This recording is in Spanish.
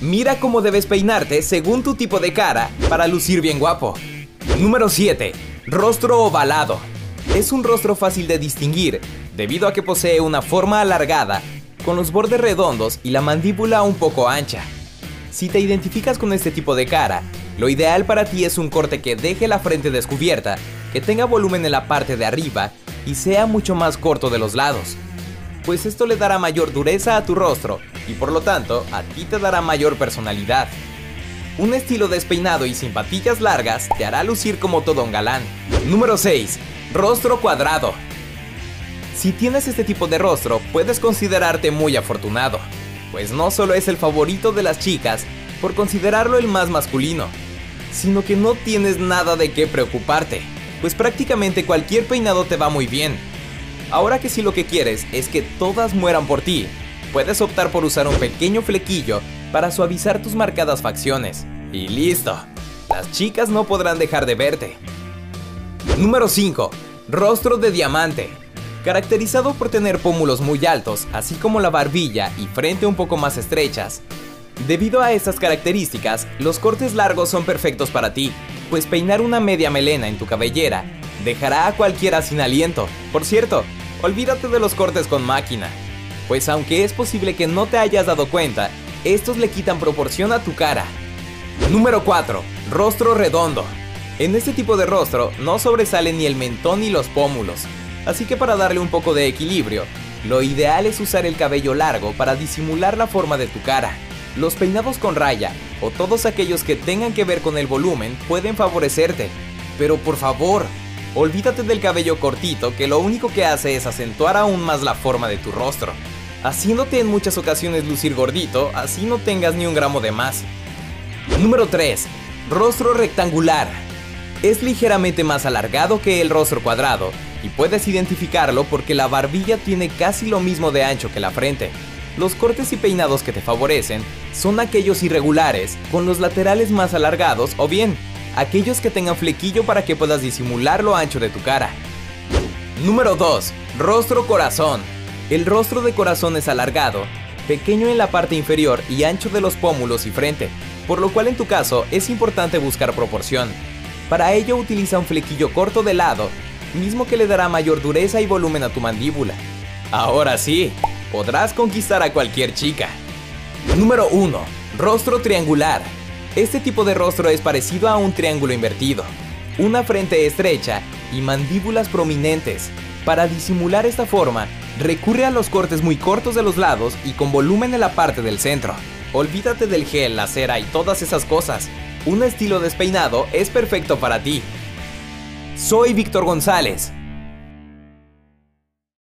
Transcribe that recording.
Mira cómo debes peinarte según tu tipo de cara para lucir bien guapo. Número 7. Rostro ovalado. Es un rostro fácil de distinguir debido a que posee una forma alargada, con los bordes redondos y la mandíbula un poco ancha. Si te identificas con este tipo de cara, lo ideal para ti es un corte que deje la frente descubierta, que tenga volumen en la parte de arriba y sea mucho más corto de los lados. Pues esto le dará mayor dureza a tu rostro y por lo tanto a ti te dará mayor personalidad. Un estilo despeinado y sin patillas largas te hará lucir como todo un galán. Número 6. Rostro cuadrado. Si tienes este tipo de rostro, puedes considerarte muy afortunado, pues no solo es el favorito de las chicas por considerarlo el más masculino, sino que no tienes nada de qué preocuparte, pues prácticamente cualquier peinado te va muy bien. Ahora que si lo que quieres es que todas mueran por ti, puedes optar por usar un pequeño flequillo para suavizar tus marcadas facciones. Y listo, las chicas no podrán dejar de verte. Número 5. Rostro de diamante. Caracterizado por tener pómulos muy altos, así como la barbilla y frente un poco más estrechas. Debido a estas características, los cortes largos son perfectos para ti, pues peinar una media melena en tu cabellera dejará a cualquiera sin aliento. Por cierto, olvídate de los cortes con máquina, pues aunque es posible que no te hayas dado cuenta, estos le quitan proporción a tu cara. Número 4. Rostro redondo. En este tipo de rostro no sobresale ni el mentón ni los pómulos, así que para darle un poco de equilibrio, lo ideal es usar el cabello largo para disimular la forma de tu cara. Los peinados con raya o todos aquellos que tengan que ver con el volumen pueden favorecerte, pero por favor, olvídate del cabello cortito que lo único que hace es acentuar aún más la forma de tu rostro, haciéndote en muchas ocasiones lucir gordito, así no tengas ni un gramo de más. Número 3. Rostro rectangular. Es ligeramente más alargado que el rostro cuadrado y puedes identificarlo porque la barbilla tiene casi lo mismo de ancho que la frente. Los cortes y peinados que te favorecen son aquellos irregulares, con los laterales más alargados o bien, aquellos que tengan flequillo para que puedas disimular lo ancho de tu cara. Número 2. Rostro corazón. El rostro de corazón es alargado, pequeño en la parte inferior y ancho de los pómulos y frente, por lo cual en tu caso es importante buscar proporción. Para ello utiliza un flequillo corto de lado, mismo que le dará mayor dureza y volumen a tu mandíbula. Ahora sí, podrás conquistar a cualquier chica. Número 1. Rostro triangular. Este tipo de rostro es parecido a un triángulo invertido. Una frente estrecha y mandíbulas prominentes. Para disimular esta forma, recurre a los cortes muy cortos de los lados y con volumen en la parte del centro. Olvídate del gel, la cera y todas esas cosas. Un estilo despeinado es perfecto para ti. Soy Víctor González